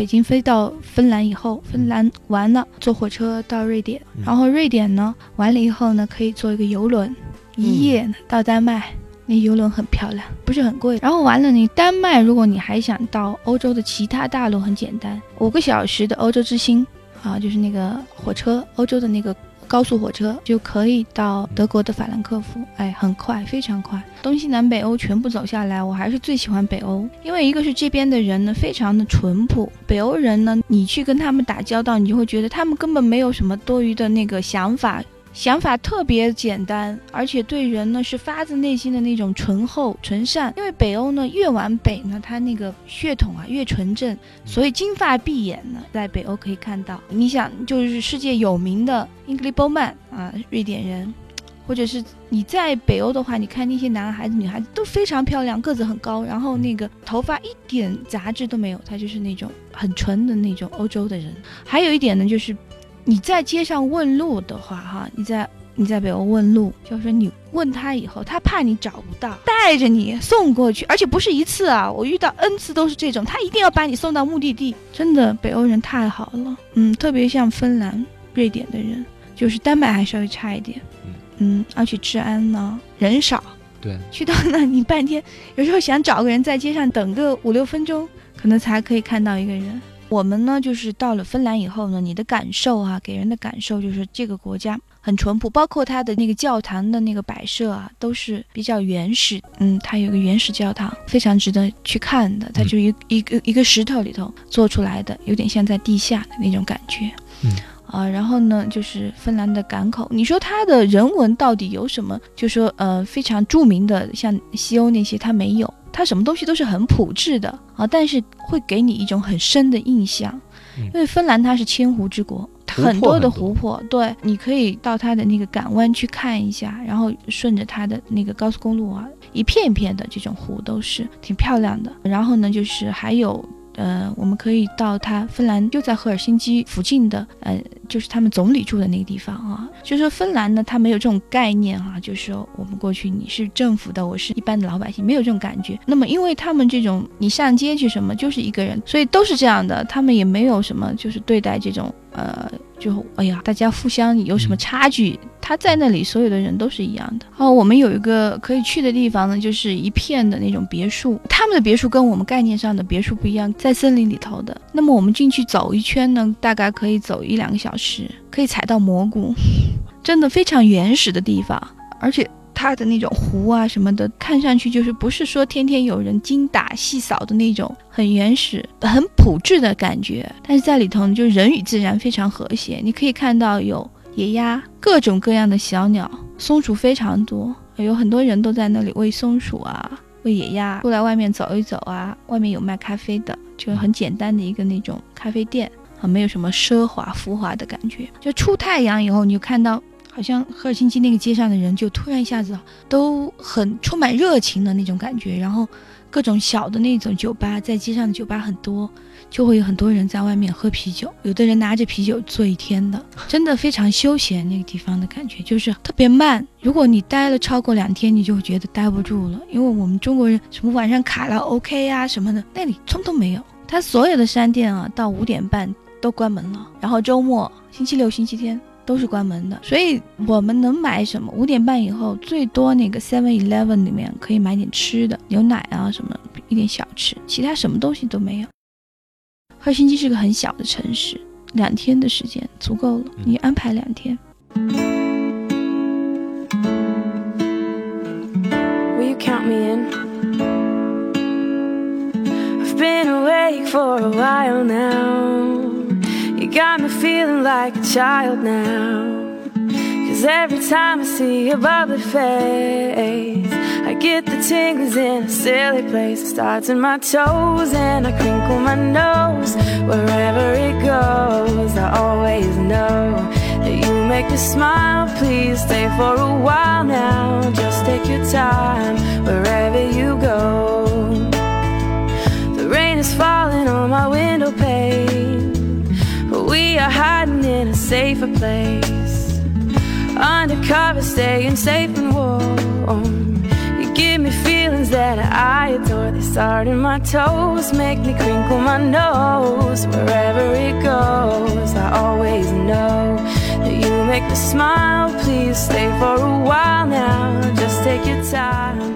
北京飞到芬兰以后，芬兰完了坐火车到瑞典，嗯然后瑞典呢完了以后呢，可以坐一个游轮，一夜呢到丹麦。那游轮很漂亮，不是很贵。然后完了，你丹麦，如果你还想到欧洲的其他大陆，很简单，五个小时的欧洲之星啊，就是那个火车，欧洲的那个高速火车就可以到德国的法兰克福，哎，很快，非常快。东西南北欧全部走下来，我还是最喜欢北欧，因为一个是这边的人呢非常的淳朴，北欧人呢，你去跟他们打交道，你就会觉得他们根本没有什么多余的那个想法。想法特别简单，而且对人呢是发自内心的那种醇厚、纯善。因为北欧呢越往北呢，它那个血统啊越纯正，所以金发碧眼呢在北欧可以看到。你想，就是世界有名的 Ingrid Bowman 啊，瑞典人，或者是你在北欧的话，你看那些男孩子、女孩子都非常漂亮，个子很高，然后那个头发一点杂质都没有，他就是那种很纯的那种欧洲的人。还有一点呢，就是你在街上问路的话，哈，你在你在北欧问路，就是说你问他以后，他怕你找不到，带着你送过去，而且不是一次啊，我遇到 N 次都是这种，他一定要把你送到目的地。真的，北欧人太好了，嗯，特别像芬兰、瑞典的人，就是丹麦还稍微差一点，嗯，而且治安呢人少，对，去到那你半天，有时候想找个人在街上等个五六分钟，可能才可以看到一个人。我们呢，就是到了芬兰以后呢，你的感受啊，给人的感受就是这个国家很淳朴，包括它的那个教堂的那个摆设啊，都是比较原始。嗯，它有一个原始教堂，非常值得去看的。它就一一个一个石头里头做出来的，有点像在地下的那种感觉。嗯。啊，然后呢，就是芬兰的港口。你说它的人文到底有什么？就说呃，非常著名的，像西欧那些，它没有。它什么东西都是很朴质的啊，但是会给你一种很深的印象。嗯因为芬兰它是千湖之国，它很多的湖泊，对，你可以到它的那个港湾去看一下，然后顺着它的那个高速公路啊，一片一片的这种湖都是挺漂亮的。然后呢，就是还有。呃，我们可以到它芬兰就在赫尔辛基附近的，呃，就是他们总理住的那个地方啊。就是说芬兰呢，他没有这种概念啊，就是说我们过去你是政府的，我是一般的老百姓，没有这种感觉。那么因为他们这种你上街去什么就是一个人，所以都是这样的，他们也没有什么就是对待这种呃，就哎呀，大家互相有什么差距？他在那里，所有的人都是一样的。哦，我们有一个可以去的地方呢，就是一片的那种别墅，他们的别墅跟我们概念上的别墅不一样，在森林里头的。那么我们进去走一圈呢，大概可以走一两个小时，可以采到蘑菇，真的非常原始的地方，而且。它的那种湖啊什么的，看上去就是不是说天天有人精打细扫的那种，很原始、很朴质的感觉。但是在里头，就人与自然非常和谐。你可以看到有野鸭，各种各样的小鸟，松鼠非常多，有很多人都在那里喂松鼠啊，喂野鸭。出来外面走一走啊，外面有卖咖啡的，就很简单的一个那种咖啡店啊，没有什么奢华浮华的感觉。就出太阳以后，你就看到。好像赫尔辛基那个街上的人，就突然一下子都很充满热情的那种感觉，然后各种小的那种酒吧，在街上的酒吧很多，就会有很多人在外面喝啤酒，有的人拿着啤酒坐一天的，真的非常休闲。那个地方的感觉就是特别慢，如果你待了超过两天，你就会觉得待不住了，因为我们中国人什么晚上卡拉 OK 啊什么的，那里通通没有，它所有的商店啊到五点半都关门了，然后周末、星期六、星期天。都是关门的，所以我们能买什么？五点半以后，最多那个 Seven Eleven 里面可以买点吃的，牛奶啊什么，一点小吃，其他什么东西都没有。赫尔辛基是个很小的城市，两天的时间足够了，你安排两天。Will you count me in? I've been awake for a while now. Feeling like a child now. Cause every time I see your bubbly face, I get the tingles in a silly place. It starts in my toes and I crinkle my nose. Wherever it goes, I always know that you make me smile. Please stay for a while now. Just take your time wherever you go. The rain is falling on my window pane we are hiding in a safer place. Undercover, staying safe and warm. You give me feelings that I adore. They start in my toes, make me crinkle my nose. Wherever it goes, I always know that you make me smile. Please stay for a while now, just take your time.